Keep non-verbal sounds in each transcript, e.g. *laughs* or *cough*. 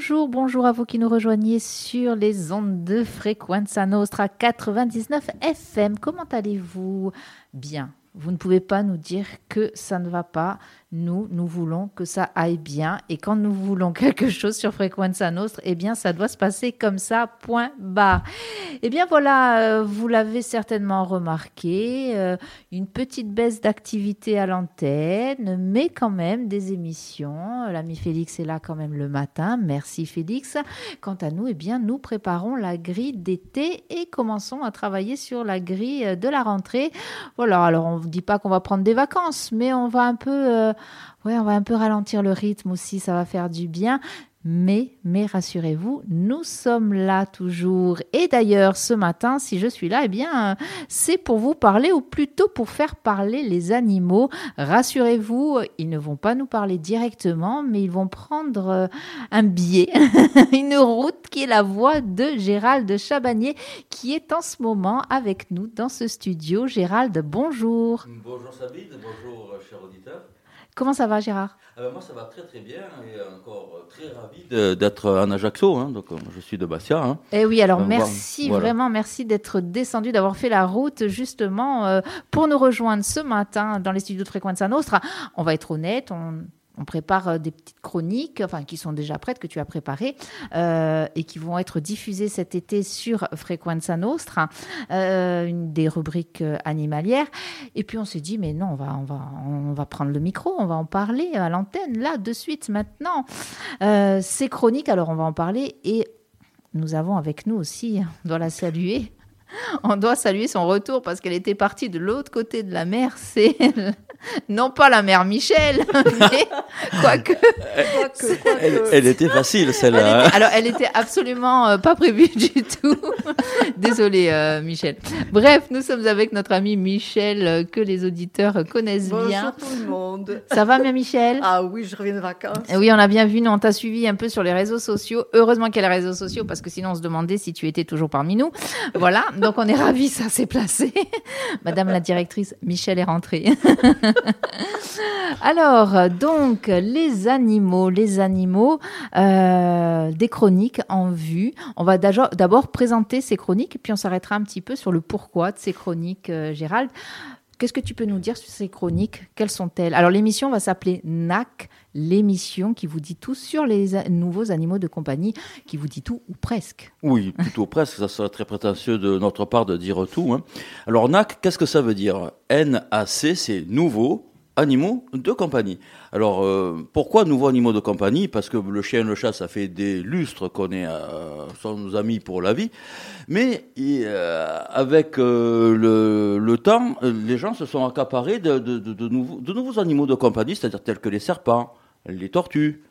Bonjour, bonjour à vous qui nous rejoignez sur les ondes de Frequenza Nostra 99 FM. Comment allez-vous? Bien. Vous ne pouvez pas nous dire que ça ne va pas. Nous, nous voulons que ça aille bien. Et quand nous voulons quelque chose sur Frequenza Nostra, eh bien, ça doit se passer comme ça, point barre. Eh bien, voilà, euh, vous l'avez certainement remarqué, euh, une petite baisse d'activité à l'antenne, mais quand même des émissions. L'ami Félix est là quand même le matin. Merci Félix. Quant à nous, eh bien, nous préparons la grille d'été et commençons à travailler sur la grille de la rentrée. Voilà, alors on ne dit pas qu'on va prendre des vacances, mais on va un peu, euh, ouais, on va un peu ralentir le rythme aussi, ça va faire du bien. Mais, mais rassurez-vous, nous sommes là toujours. Et d'ailleurs, ce matin, si je suis là, eh bien, c'est pour vous parler, ou plutôt pour faire parler les animaux. Rassurez-vous, ils ne vont pas nous parler directement, mais ils vont prendre euh, un biais, *laughs* une route qui est la voix de Gérald Chabanier, qui est en ce moment avec nous dans ce studio. Gérald, bonjour. Bonjour Sabine, bonjour euh, cher auditeur. Comment ça va, Gérard? Ah ben, moi, ça va très très bien et encore euh, très ravi d'être en Ajaccio. Hein, donc, euh, je suis de Bastia. Hein. Eh oui, alors merci vraiment, merci d'être descendu, d'avoir fait la route justement euh, pour nous rejoindre ce matin dans les studios de Frequenza Nostra. On va être honnête, on on prépare euh, des petites chroniques, enfin qui sont déjà prêtes, que tu as préparées, euh, et qui vont être diffusées cet été sur Frequenza Nostra, euh, une des rubriques animalières. Et puis on s'est dit, mais non, on va, on, va, on va prendre le micro, on va en parler à l'antenne, là, de suite, maintenant. ces chroniques, alors on va en parler, et nous avons avec nous aussi, on doit la saluer, *laughs* on doit saluer son retour parce qu'elle était partie de l'autre côté de la mer. *laughs* C'est non pas la mère Michel, *laughs* mais quoique. elle, était facile celle-là. Hein. Alors elle était absolument euh, pas prévue du tout. Désolée euh, Michel. Bref, nous sommes avec notre ami Michel euh, que les auditeurs connaissent bien. Bonjour tout le monde. Ça va bien Michel? Ah oui, je reviens de vacances. Oui, on a bien vu, nous on t'a suivi un peu sur les réseaux sociaux. Heureusement qu'il y a les réseaux sociaux parce que sinon on se demandait si tu étais toujours parmi nous. Voilà, donc on est ravis, ça s'est placé. *laughs* Madame la directrice, Michel est rentrée. *laughs* Alors, donc, les animaux, les animaux, euh, des chroniques en vue. On va d'abord présenter ces chroniques, puis on s'arrêtera un petit peu sur le pourquoi de ces chroniques, euh, Gérald. Qu'est-ce que tu peux nous dire sur ces chroniques? Quelles sont-elles? Alors, l'émission va s'appeler NAC, l'émission qui vous dit tout sur les nouveaux animaux de compagnie, qui vous dit tout ou presque. Oui, *laughs* plutôt presque, ça serait très prétentieux de notre part de dire tout. Hein. Alors NAC, qu'est-ce que ça veut dire? NAC, c'est nouveau animaux de compagnie. Alors, euh, pourquoi nouveaux animaux de compagnie? Parce que le chien, le chat, ça fait des lustres qu'on est euh, sont nos amis pour la vie. Mais euh, avec le, temps, les gens se sont accaparés de, de, nouveaux, de nouveaux animaux de compagnie, c'est-à-dire tels que les serpents, les tortues,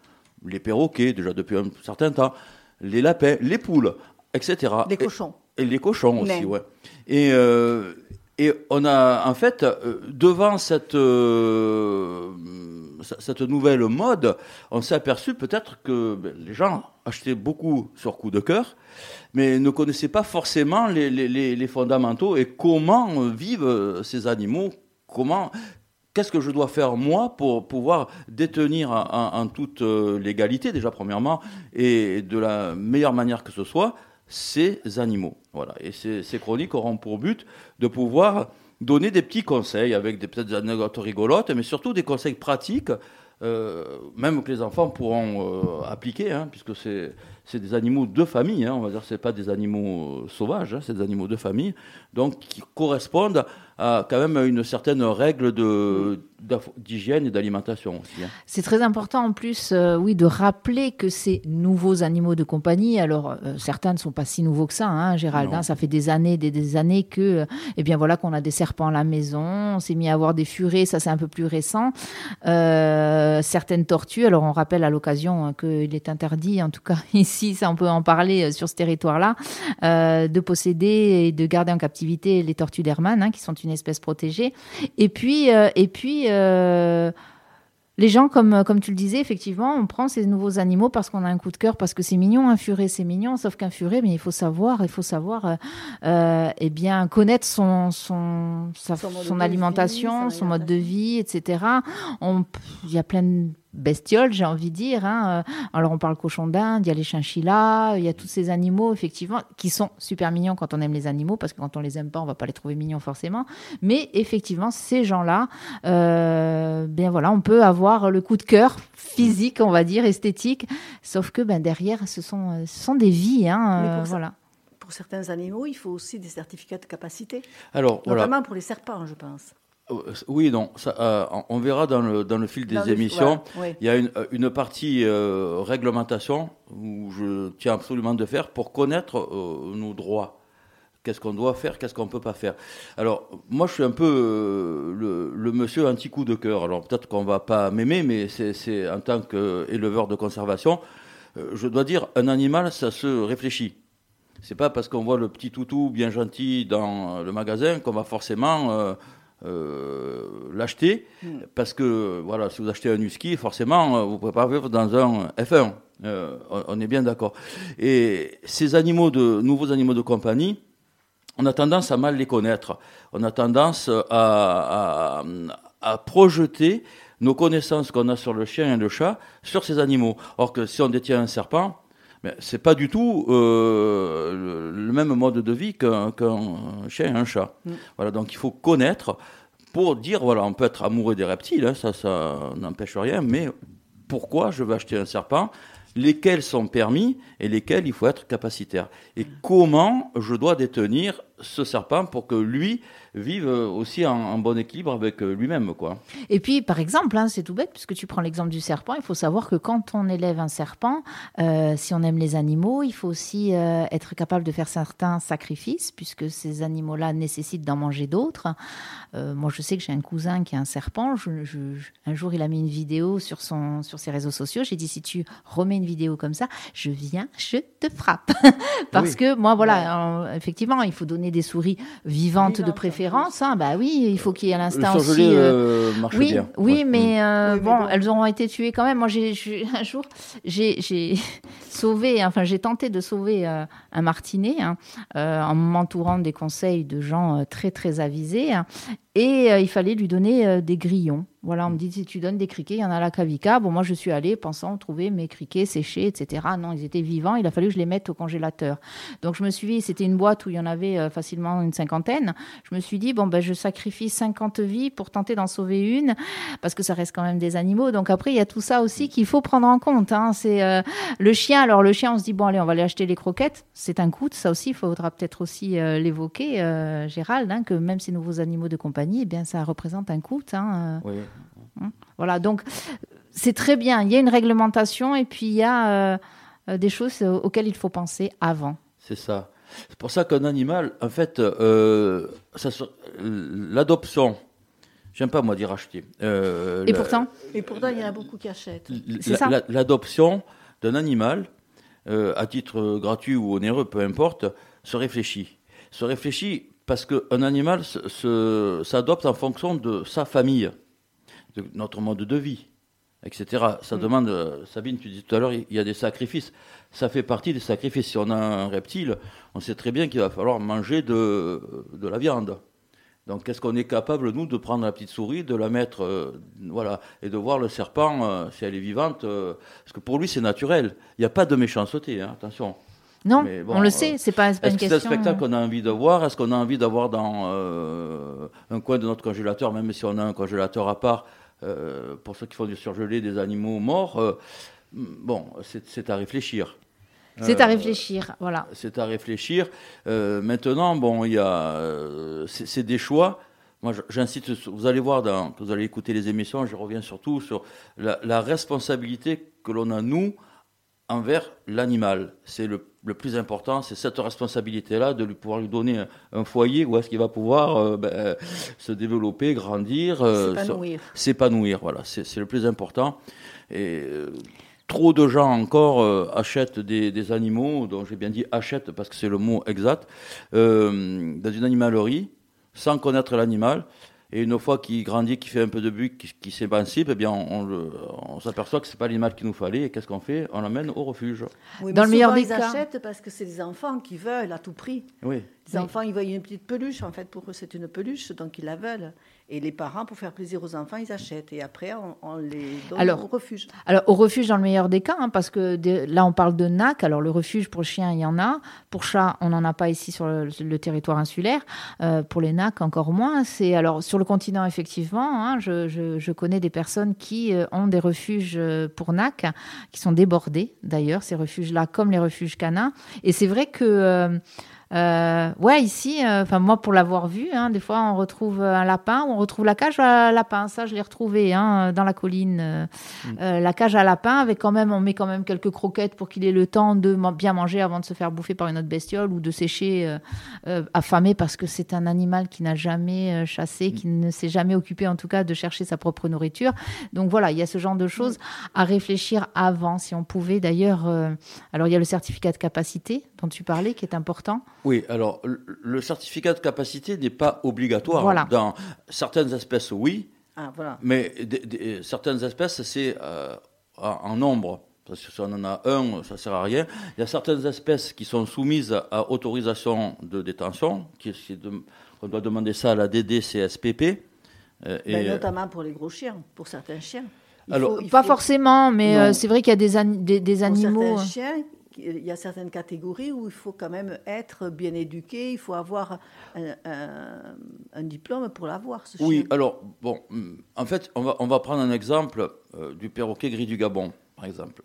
les perroquets, déjà depuis un certain temps, les lapins, les poules, etc. Les cochons. Et, les cochons aussi, ouais. Et et on a, en fait, euh, devant cette, euh, cette nouvelle mode, on s'est aperçu peut-être que ben, les gens achetaient beaucoup sur coup de cœur, mais ne connaissaient pas forcément les, les, les fondamentaux et comment vivent ces animaux, comment, qu'est-ce que je dois faire moi pour pouvoir détenir en, toute euh, légalité, déjà premièrement, et de la meilleure manière que ce soit, ces animaux. Voilà. Et ces, chroniques auront pour but de pouvoir donner des petits conseils avec des petites anecdotes rigolotes, mais surtout des conseils pratiques, euh, même que les enfants pourront euh, appliquer, hein, puisque c'est c'est des animaux de famille, hein, on va dire, c'est pas des animaux sauvages, hein, c'est des animaux de famille, donc qui correspondent à quand même une certaine règle de, d'hygiène et d'alimentation aussi. Hein. C'est très important en plus, euh, oui, de rappeler que ces nouveaux animaux de compagnie, alors euh, certains ne sont pas si nouveaux que ça, hein, Gérald, ça fait des années, des, des années que, euh, eh bien voilà, qu'on a des serpents à la maison, on s'est mis à avoir des furets, ça c'est un peu plus récent, certaines tortues, alors on rappelle à l'occasion qu'il est interdit, en tout cas *laughs* ici, ça on peut en parler sur ce territoire-là, de posséder et de garder en captivité les tortues d'Hermann, qui sont une espèce protégée, et puis, et puis euh, les gens, comme, comme tu le disais, effectivement, on prend ces nouveaux animaux parce qu'on a un coup de cœur, parce que c'est mignon, un furet, c'est mignon, sauf qu'un furet, mais il faut savoir, il faut savoir, euh, euh eh bien, connaître son, son, son, alimentation, son mode de vie, etc. Il y a plein de bestioles, j'ai envie de dire. Hein. Alors on parle cochon d'Inde, il y a les chinchillas, il y a tous ces animaux effectivement qui sont super mignons quand on aime les animaux, parce que quand on les aime pas, on va pas les trouver mignons forcément. Mais effectivement, ces gens-là, euh, bien voilà, on peut avoir le coup de cœur physique, on va dire esthétique, sauf que ben derrière, ce sont, ce sont des vies, hein, euh, voilà. Pour certains animaux, il faut aussi des certificats de capacité. Alors, voilà. Notamment pour les serpents, je pense. Euh, Oui, non, ça, euh, on verra dans le, dans le fil des Dans émissions. ouais. Il y a une, euh, une partie euh, réglementation où je tiens absolument de faire pour connaître euh, nos droits. Qu'est-ce qu'on doit faire, qu'est-ce qu'on ne peut pas faire. Alors, moi, je suis un peu le, le monsieur anti-coup de cœur. Alors, peut-être qu'on ne va pas m'aimer, mais c'est- en tant qu'éleveur de conservation, je dois dire, un animal, ça se réfléchit. C'est pas parce qu'on voit le petit toutou bien gentil dans le magasin qu'on va forcément euh, l'acheter. Parce que, voilà, si vous achetez un husky, forcément, euh, vous ne pouvez pas vivre dans un F1. Euh, on, on est bien d'accord. Et ces animaux de, nouveaux animaux de compagnie, on a tendance à mal les connaître. On a tendance à, à, à projeter nos connaissances qu'on a sur le chien et le chat sur ces animaux. Or que si on détient un serpent, mais c'est pas du tout euh, le, même mode de vie qu'un chien et un chat. Voilà, donc il faut connaître pour dire voilà, on peut être amoureux des reptiles, hein, ça, ça n'empêche rien, mais pourquoi je veux acheter un serpent Lesquels sont permis et lesquels il faut être capacitaire. Et comment je dois détenir ce serpent pour que lui vive aussi en, en bon équilibre avec lui-même, quoi. Et puis, par exemple, hein, c'est tout bête, puisque tu prends l'exemple du serpent, il faut savoir que quand on élève un serpent, euh, si on aime les animaux, il faut aussi euh, être capable de faire certains sacrifices, puisque ces animaux-là nécessitent d'en manger d'autres. Euh, moi, je sais que j'ai un cousin qui a un serpent. Je- je- je- un jour, il a mis une vidéo sur, son, sur ses réseaux sociaux. J'ai dit, si tu remets une vidéo comme ça, je viens, je te frappe. *laughs* Parce Oui. que moi, voilà, euh, effectivement, il faut donner des souris vivantes, de Vivantes, en préférence. Hein, bah oui, il faut qu'il y ait Le l'instinct aussi. euh, euh, marche oui, bien. oui, Ouais. mais, euh, Oui, bon, bon. elles auront été tuées quand même. Moi, j'ai *laughs* un jour, j'ai j'ai *laughs* sauvé, enfin, j'ai tenté de sauver euh, un martinet hein, euh, en m'entourant des conseils de gens euh, très très avisés. hein. et euh, il fallait lui donner euh, des grillons. Voilà, on me dit si tu donnes des criquets, il y en a à la Cavica. Bon, moi, je suis allée pensant trouver mes criquets séchés, etc. Non, ils étaient vivants. Il a fallu que je les mette au congélateur. Donc, je me suis dit, c'était une boîte où il y en avait euh, facilement une cinquantaine. Je me suis dit, bon, ben, je sacrifie 50 vies pour tenter d'en sauver une, parce que ça reste quand même des animaux. Donc, après, il y a tout ça aussi qu'il faut prendre en compte. hein. C'est euh, le chien. Alors, le chien, on se dit, bon, allez, on va aller acheter les croquettes. C'est un coût. Ça aussi, il faudra peut-être aussi euh, l'évoquer, euh, Gérald, hein, que même ces nouveaux animaux de compagnie, eh bien, ça représente un coût. hein. Oui. Voilà, donc c'est très bien. Il y a une réglementation et puis il y a euh, des choses euh, auxquelles il faut penser avant. C'est ça. C'est pour ça qu'un animal, en fait, euh, l'adoption, j'aime pas moi dire acheter. Euh, Et la- pourtant, Et pourtant, il y en a beaucoup qui achètent. la- l'adoption d'un animal, euh, à titre gratuit ou onéreux, peu importe, se réfléchit. Se réfléchit parce qu'un animal s'adopte en fonction de sa famille, de notre mode de vie, etc. Ça demande, euh, Sabine, tu disais tout à l'heure, il y a des sacrifices. Ça fait partie des sacrifices. Si on a un reptile, on sait très bien qu'il va falloir manger de, de la viande. Donc, est-ce qu'on est capable, nous, de prendre la petite souris, de la mettre, euh, voilà, et de voir le serpent, euh, si elle est vivante, euh, parce que pour lui, c'est naturel. Il n'y a pas de méchanceté, hein, attention. non, Mais bon, on le sait, c'est pas, pas Est-ce une que c'est un question. spectacle qu'on a envie de voir? Est-ce qu'on a envie d'avoir dans un coin de notre congélateur, même si on a un congélateur à part, pour ceux qui font du surgelé des animaux morts euh, Bon, c'est à réfléchir. C'est à Euh, réfléchir, voilà. c'est à réfléchir. Euh, maintenant, bon, il y a, euh, c'est des choix. Moi, j'incite. Vous allez voir, dans, vous allez écouter les émissions. Je reviens surtout sur la, la responsabilité que l'on a nous envers l'animal. C'est le, le plus important. C'est cette responsabilité-là de lui pouvoir lui donner un, un foyer où est-ce qu'il va pouvoir euh, ben, se développer, grandir, euh, S'épanouir. Voilà, c'est le plus important. Et euh, trop de gens encore euh, achètent des, des animaux, dont j'ai bien dit achètent parce que c'est le mot exact, euh, dans une animalerie, sans connaître l'animal. Et une fois qu'il grandit, qu'il fait un peu de but, qu'il s'émancipe, eh bien, on, on le- on s'aperçoit que c'est pas l'animal qu'il nous fallait. Et qu'est-ce qu'on fait? On l'emmène au refuge. Oui, Dans mais le meilleur des ils cas. achètent parce que c'est des enfants qui veulent à tout prix. Oui. Les Oui. enfants, ils voient une petite peluche. En fait, pour eux, c'est une peluche, donc ils la veulent. Et les parents, pour faire plaisir aux enfants, ils achètent. Et après, on, les donne au refuge. Alors, au refuge, dans le meilleur des cas, hein, parce que là, on parle de NAC. Alors, le refuge pour chiens, il y en a. Pour chats, on n'en a pas ici sur le, territoire insulaire. Euh, pour les NAC, encore moins. C'est Alors, sur le continent, effectivement, hein, je, je, connais des personnes qui euh, ont des refuges euh, pour NAC, qui sont débordés, d'ailleurs, ces refuges-là, comme les refuges canins. Et c'est vrai que... Euh, ouais, ici, euh, enfin moi pour l'avoir vu, hein, des fois on retrouve un lapin, on retrouve la cage à lapin. Ça, je l'ai retrouvé hein, dans la colline, euh, mm. euh, la cage à lapin avec quand même, on met quand même quelques croquettes pour qu'il ait le temps de bien manger avant de se faire bouffer par une autre bestiole ou de sécher affamé parce que c'est un animal qui n'a jamais chassé, mm. qui ne s'est jamais occupé en tout cas de chercher sa propre nourriture. Donc voilà, il y a ce genre de choses mm. à réfléchir avant, si on pouvait. D'ailleurs, alors il y a le certificat de capacité dont tu parlais qui est important. Oui, alors le certificat de capacité n'est pas obligatoire. Dans certaines espèces, oui. Ah, mais certaines espèces, c'est euh, en nombre. Parce que si on en a un, ça ne sert à rien. Il y a certaines espèces qui sont soumises à autorisation de détention, qui, on doit demander ça à la DDCSPP. Euh, ben, et, notamment pour les gros chiens, pour certains chiens. Alors, pas forcément, mais euh, c'est vrai qu'il y a des, des, animaux. Certains chiens il y a certaines catégories où il faut quand même être bien éduqué, il faut avoir un, diplôme pour l'avoir. oui, alors, bon, en fait, on va, on va prendre un exemple euh, du perroquet gris du Gabon, par exemple.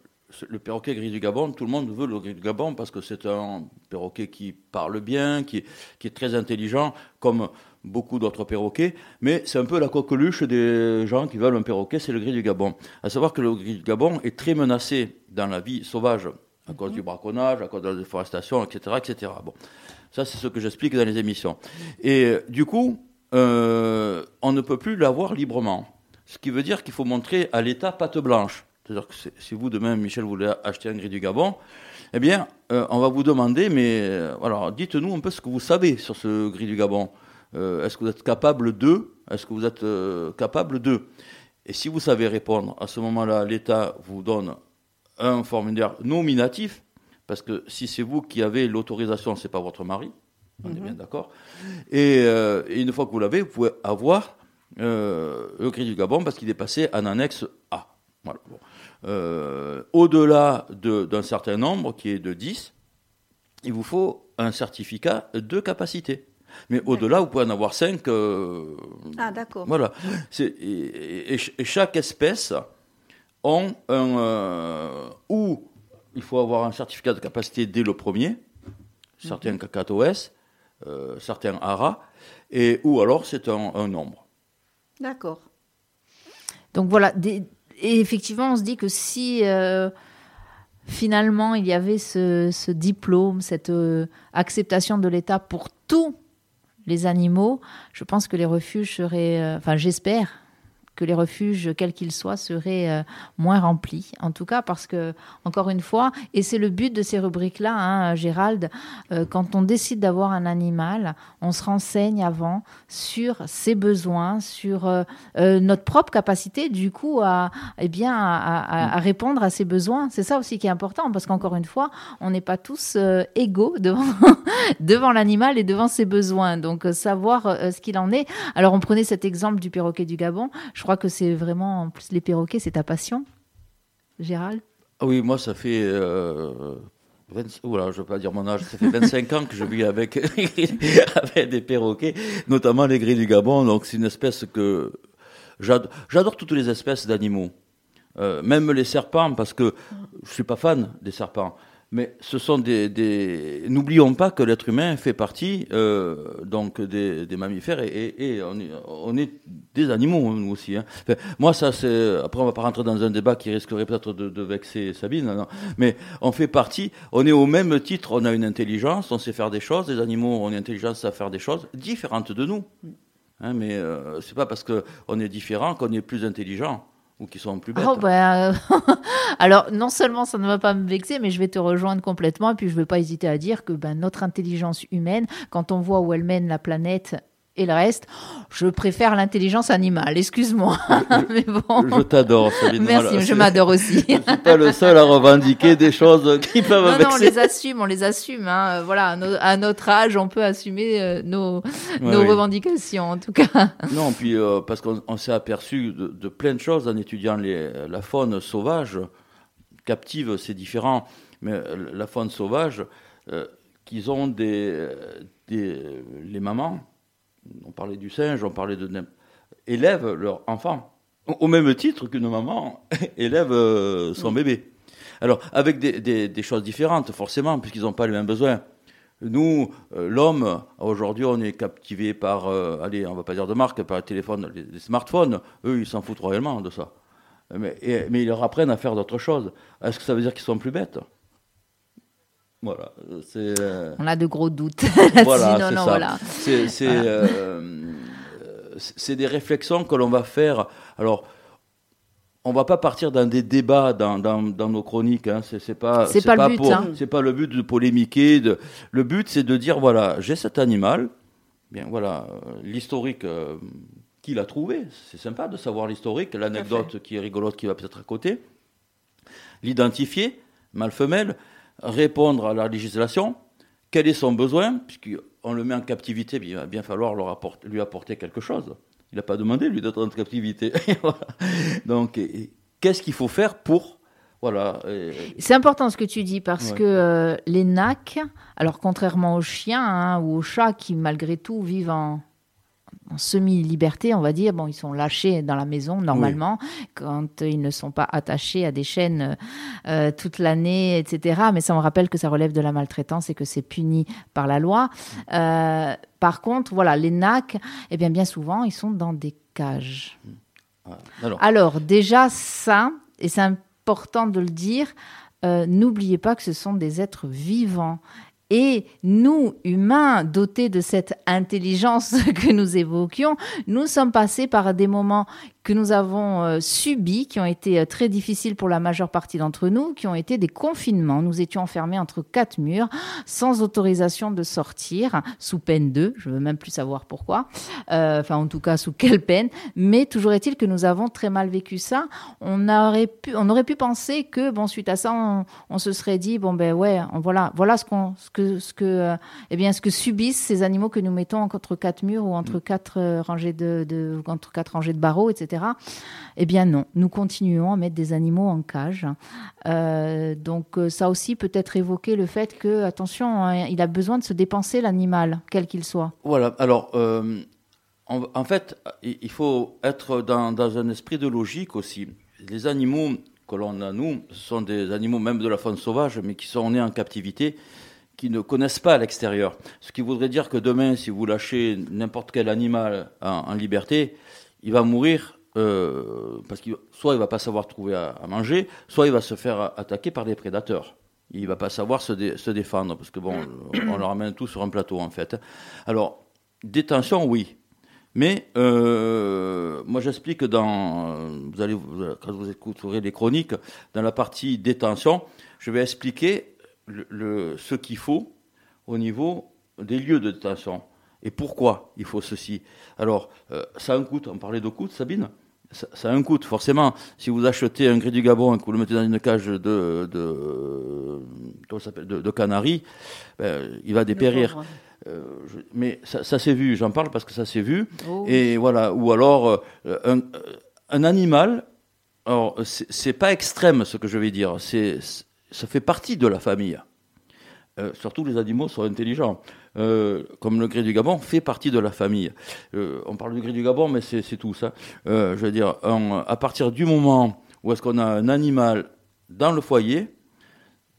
Le perroquet gris du Gabon, tout le monde veut le gris du Gabon parce que c'est un perroquet qui parle bien, qui, qui est très intelligent, comme beaucoup d'autres perroquets, mais c'est un peu la coqueluche des gens qui veulent un perroquet, c'est le gris du Gabon. À savoir que le gris du Gabon est très menacé dans la vie sauvage à cause du braconnage, à cause de la déforestation, etc. etc. Bon, ça c'est ce que j'explique dans les émissions. Et euh, du coup, euh, on ne peut plus l'avoir librement. Ce qui veut dire qu'il faut montrer à l'État patte blanche. C'est-à-dire que si vous, demain, Michel, voulez acheter un gris du Gabon, eh bien, euh, on va vous demander, mais alors, dites-nous un peu ce que vous savez sur ce gris du Gabon. Est-ce que vous êtes capable de Est-ce que vous êtes capable de? Et si vous savez répondre, à ce moment-là, l'État vous donne un formulaire nominatif, parce que si c'est vous qui avez l'autorisation, c'est pas votre mari, on est mhm. bien d'accord. Euh, et, une fois que vous l'avez, vous pouvez avoir euh, le gris du Gabon parce qu'il est passé en annexe A. Euh, au-delà d'un certain nombre, qui est de 10, il vous faut un certificat de capacité. Mais au-delà, vous pouvez en avoir 5. ah, d'accord. Voilà. et, chaque espèce ont un, euh, ou il faut avoir un certificat de capacité dès le premier, certains mhm. KKTOS, euh, certains ARA, et ou alors c'est un, nombre. D'accord. Donc voilà, et effectivement, on se dit que si euh, finalement il y avait ce, diplôme, cette acceptation de l'État pour tous les animaux, je pense que les refuges seraient, enfin j'espère, que les refuges, quels qu'ils soient, seraient euh, moins remplis. En tout cas, parce que, encore une fois, et c'est le but de ces rubriques-là, hein, Gérald, euh, quand on décide d'avoir un animal, on se renseigne avant sur ses besoins, sur euh, notre propre capacité, du coup, à, eh bien, à, répondre à ses besoins. C'est ça aussi qui est important, parce qu'encore une fois, on n'est pas tous égaux *laughs* devant, devant l'animal et devant ses besoins. Donc, savoir ce qu'il en est. Alors, on prenait cet exemple du perroquet du Gabon. Crois que c'est vraiment, en plus, les perroquets, c'est ta passion, Gérald? Ah Oui, moi, ça fait. Euh, je ne pas dire mon âge, ça fait 25 ans que je vis avec, *laughs* avec des perroquets, notamment les gris du Gabon. Donc, c'est une espèce que. J'adore toutes les espèces d'animaux. Euh, même les serpents, parce que je ne suis pas fan des serpents. Mais ce sont des. N'oublions pas que l'être humain fait partie euh, donc des, mammifères et, on, est, des animaux nous aussi. Hein. moi, ça c'est. Après, on va pas rentrer dans un débat qui risquerait peut-être de, vexer Sabine. mais on fait partie. On est au même titre. On a une intelligence. On sait faire des choses. Les animaux ont une intelligence à faire des choses différentes de nous. Hein, mais euh, c'est pas parce qu'on est différent qu'on est plus intelligent ou qui sont plus bêtes. Oh, bah, *laughs* alors, non seulement ça ne va pas me vexer, mais je vais te rejoindre complètement. Et puis, je ne vais pas hésiter à dire que ben, notre intelligence humaine, quand on voit où elle mène la planète Et le reste, je préfère l'intelligence animale, excuse-moi. *laughs* Mais bon. Je t'adore, Sabine. Merci, je m'adore aussi. *laughs* je ne suis pas le seul à revendiquer des choses qui peuvent non, Non, on les assume, on les assume. Hein. Voilà, à, notre âge, on peut assumer euh, nos, revendications, en tout cas. Non, puis euh, parce qu'on s'est aperçu de, plein de choses en étudiant les, la faune sauvage. Captive, c'est différent, mais euh, la faune sauvage, qu'ils ont des, des, les mamans on parlait du singe, on parlait de élèvent leur enfant au même titre qu'une maman *laughs* élève euh, son bébé. Alors avec des, choses différentes forcément puisqu'ils n'ont pas les mêmes besoins. Nous, euh, l'homme, aujourd'hui, on est captivé par, euh, allez, on va pas dire de marque, par les téléphones, les, smartphones. Eux, ils s'en foutent royalement de ça. Mais, mais ils leur apprennent à faire d'autres choses. Est-ce que ça veut dire qu'ils sont plus bêtes? Voilà, euh, On a de gros doutes. *laughs* voilà, c'est. Euh, des réflexions que l'on va faire. Alors, on va pas partir dans des débats dans, dans, nos chroniques. Hein. C'est pas, c'est pas, le but. Hein. C'est pas le but de polémiquer. De, le but, c'est de dire voilà, j'ai cet animal. Bien, voilà, l'historique. Euh, qu'il a trouvé, c'est sympa de savoir l'historique, l'anecdote qui est rigolote qui va peut-être à côté, l'identifier, mâle-femelle, répondre à la législation, quel est son besoin, puisqu'on le met en captivité, il va bien falloir lui apporter quelque chose. Il n'a pas demandé, lui, d'être en captivité. *laughs* Donc, qu'est-ce qu'il faut faire pour... Voilà. C'est important ce que tu dis, parce que euh, les nacs, alors contrairement aux chiens hein, ou aux chats qui, malgré tout, vivent en, en semi-liberté, on va dire. Bon, ils sont lâchés dans la maison normalement quand ils ne sont pas attachés à des chaînes euh, toute l'année, etc. Mais ça me rappelle que ça relève de la maltraitance et que c'est puni par la loi. Euh, par contre, voilà, les NAC, eh bien, bien souvent, ils sont dans des cages. Alors. Alors, déjà, ça, et c'est important de le dire, euh, n'oubliez pas que ce sont des êtres vivants et nous, humains, dotés de cette intelligence *laughs* que nous évoquions, nous sommes passés par des moments que nous avons euh, subis, qui ont été euh, très difficiles pour la majeure partie d'entre nous, qui ont été des confinements. Nous étions enfermés entre quatre murs, sans autorisation de sortir, sous peine de, je veux même plus savoir pourquoi, euh, enfin en tout cas sous quelle peine, mais toujours est-il que nous avons très mal vécu ça. On aurait pu, on aurait pu penser que, bon, suite à ça, on, se serait dit, bon ben ouais, voilà, voilà ce qu'on, ce que, ce que, eh bien, ce que subissent ces animaux que nous mettons entre quatre murs ou entre mm. quatre rangées de, de entre quatre rangées de barreaux, etc. Eh bien non, nous continuons à mettre des animaux en cage. Euh, donc euh, ça aussi peut être évoqué le fait que, attention, hein, il a besoin de se dépenser l'animal, quel qu'il soit. Voilà, alors euh, en, fait, il faut être dans, dans, un esprit de logique aussi. Les animaux que l'on a, nous, sont des animaux même de la faune sauvage, mais qui sont nés en captivité qui ne connaissent pas l'extérieur. Ce qui voudrait dire que demain, si vous lâchez n'importe quel animal en liberté, il va mourir euh, parce que soit il va pas savoir trouver à, manger, soit il va se faire attaquer par des prédateurs. Il va pas savoir se, se défendre, parce que bon, *clears throat* on le ramène tout sur un plateau en fait. Alors, détention, oui. Mais euh, moi j'explique dans, vous allez, quand vous écouterez les chroniques, dans la partie détention, je vais expliquer le, ce qu'il faut au niveau des lieux de détention. Et pourquoi il faut ceci Alors, euh, ça a un coût, on parlait de coût, Sabine? Ça, a un coût, forcément. Si vous achetez un gris du Gabon et que vous le mettez dans une cage de, de, de, de canaries, ben, il va dépérir. Euh, mais ça, ça s'est vu, j'en parle parce que ça s'est vu. Oh et voilà, ou alors euh, un, un, animal, alors c'est pas extrême ce que je vais dire, c'est ça fait partie de la famille. Euh, surtout les animaux sont intelligents. Euh, comme le gris du Gabon, fait partie de la famille. Euh, on parle du gris du Gabon, mais c'est tout ça. je veux dire, à partir du moment où est-ce qu'on a un animal dans le foyer,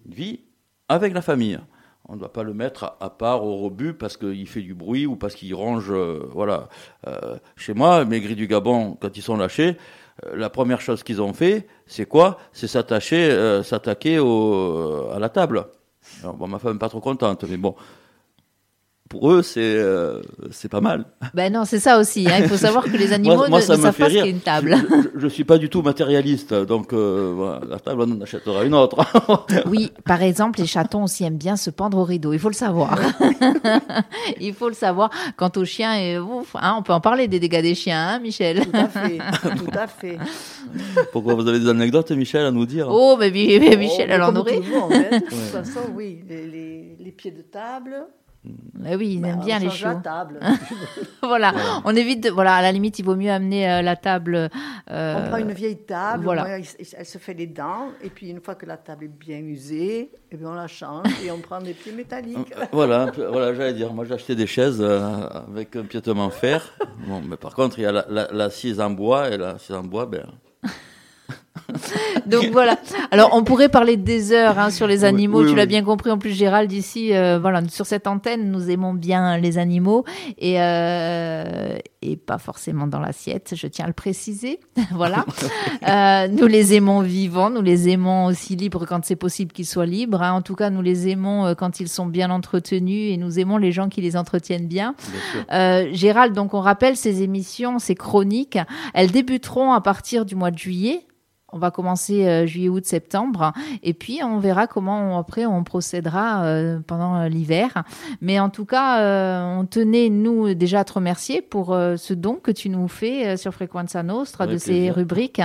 vit avec la famille. On ne doit pas le mettre à, part au rebut parce qu'il fait du bruit ou parce qu'il ronge. voilà. chez moi, mes gris du Gabon, quand ils sont lâchés, la première chose qu'ils ont fait, c'est quoi? C'est s'attacher, s'attaquer à la table. Bon, ma femme n'est pas trop contente, mais bon. Pour eux, c'est euh, c'est pas mal. Ben non, c'est ça aussi. Hein. Il faut savoir que les *laughs* animaux ne, savent pas ce qu'est une table. Je, ne suis pas du tout matérialiste, donc euh, la table, on en achètera une autre. *laughs* oui, par exemple, les chatons aussi aiment bien se pendre au rideau. Il faut le savoir. *laughs* il faut le savoir. Quant aux chiens, et, ouf, hein, on peut en parler des dégâts des chiens, hein, Michel. Tout à fait. tout à fait. Pourquoi vous avez des anecdotes, Michel, à nous dire? Oh, mais, Michel, oh, elle en aurait. de toute façon, oui, les, les pieds de table. Eh oui, ils aiment bien les chiots. table. *laughs* voilà. on évite. voilà, à la limite, il vaut mieux amener euh, la table. Euh, on prend une vieille table, voilà. elle, se fait les dents, et puis une fois que la table est bien usée, et eh bien on la change et on prend des pieds métalliques. Euh, voilà, voilà, j'allais dire. Moi, j'ai acheté des chaises avec un piétement fer. Bon, mais par contre, il y a l'assise la, en bois, et l'assise en bois, ben. *laughs* Donc voilà. Alors on pourrait parler des heures hein, sur les animaux. tu l'as bien compris. En plus, Gérald ici, euh, voilà, sur cette antenne, nous aimons bien les animaux et euh, et pas forcément dans l'assiette. Je tiens à le préciser. *laughs* voilà. *laughs* Euh, nous les aimons vivants. Nous les aimons aussi libres quand c'est possible qu'ils soient libres. Hein. En tout cas, nous les aimons quand ils sont bien entretenus et nous aimons les gens qui les entretiennent bien. bien Gérald, donc on rappelle ces émissions, ces chroniques, elles débuteront à partir du mois de juillet on va commencer euh, juillet, août, septembre, et puis on verra comment après on procédera euh, pendant euh, l'hiver. Mais en tout cas, on tenait nous déjà à te remercier pour ce don que tu nous fais sur Frequenza Nostra de ces rubriques,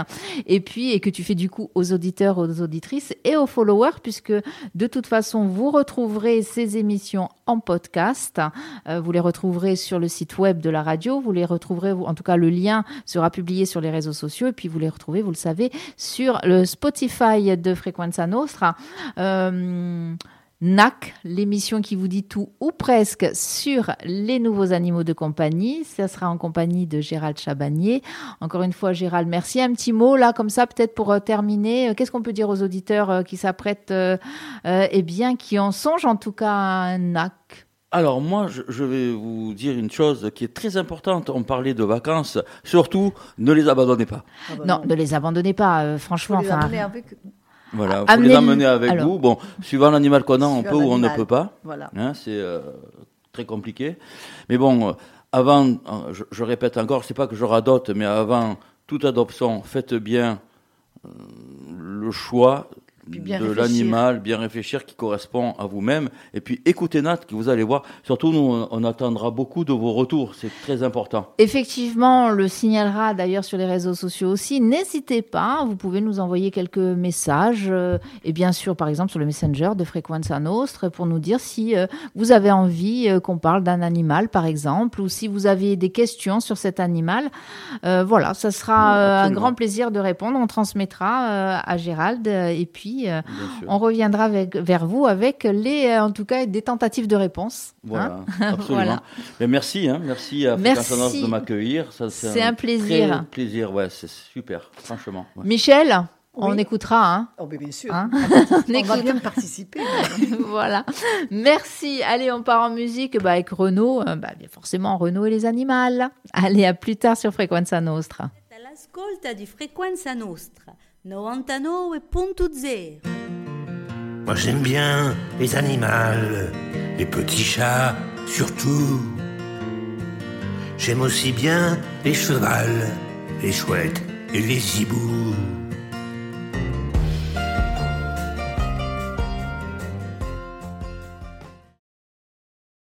et puis et que tu fais du coup aux auditeurs, aux auditrices et aux followers, puisque de toute façon vous retrouverez ces émissions en podcast. vous les retrouverez sur le site web de la radio, vous les retrouverez, en tout cas le lien sera publié sur les réseaux sociaux, et puis vous les retrouvez, vous le savez, sur le Spotify de Frequenza Nostra. Euh, NAC, l'émission qui vous dit tout ou presque sur les nouveaux animaux de compagnie. Ça sera en compagnie de Gérald Chabanier. Encore une fois, Gérald, merci. Un petit mot là, comme ça, peut-être pour euh, terminer. Qu'est-ce qu'on peut dire aux auditeurs euh, qui s'apprêtent, eh bien, qui en songent en tout cas à NAC alors moi, je, vais vous dire une chose qui est très importante. On parlait de vacances, surtout ne les abandonnez pas. Ah bah non, ne les abandonnez pas, euh, franchement. enfin, avec... Voilà, faut les amener avec vous. Bon, suivant l'animal qu'on a, on peut ou on ne peut pas. Voilà. Hein, c'est euh, très compliqué. Mais bon, euh, avant, je, répète encore, c'est pas que je radote, mais avant toute adoption, faites bien le choix de l'animal, bien réfléchir, qui correspond à vous-même. Et puis écoutez Nat, que vous allez voir. Surtout, nous, on attendra beaucoup de vos retours. C'est très important. Effectivement, on le signalera d'ailleurs sur les réseaux sociaux aussi. N'hésitez pas, vous pouvez nous envoyer quelques messages. Euh, et bien sûr, par exemple, sur le Messenger de Frequenza Nostre pour nous dire si euh, vous avez envie euh, qu'on parle d'un animal, par exemple, ou si vous avez des questions sur cet animal. voilà, ça sera un grand plaisir de répondre. On transmettra à Gérald. et puis, euh, on reviendra vers vous avec les, euh, en tout cas, des tentatives de réponse. Voilà, hein. *laughs* absolument. Mais merci, hein, merci à merci. de m'accueillir. C'est un, plaisir. plaisir, ouais, c'est super, franchement. Michel On écoutera. Hein. Oh, bien sûr. Hein on, *laughs* va bien participer. *laughs* voilà. Merci. Allez, on part en musique bah, avec Renaud. Euh, bah, bien forcément, Renaud et les animaux. Allez, à plus tard sur Frequenza Nostra. L'ascolta di Frequenza Nostra. 99.0 Moi j'aime bien les animaux, les petits chats surtout. J'aime aussi bien les chevals, les chouettes et les hiboux.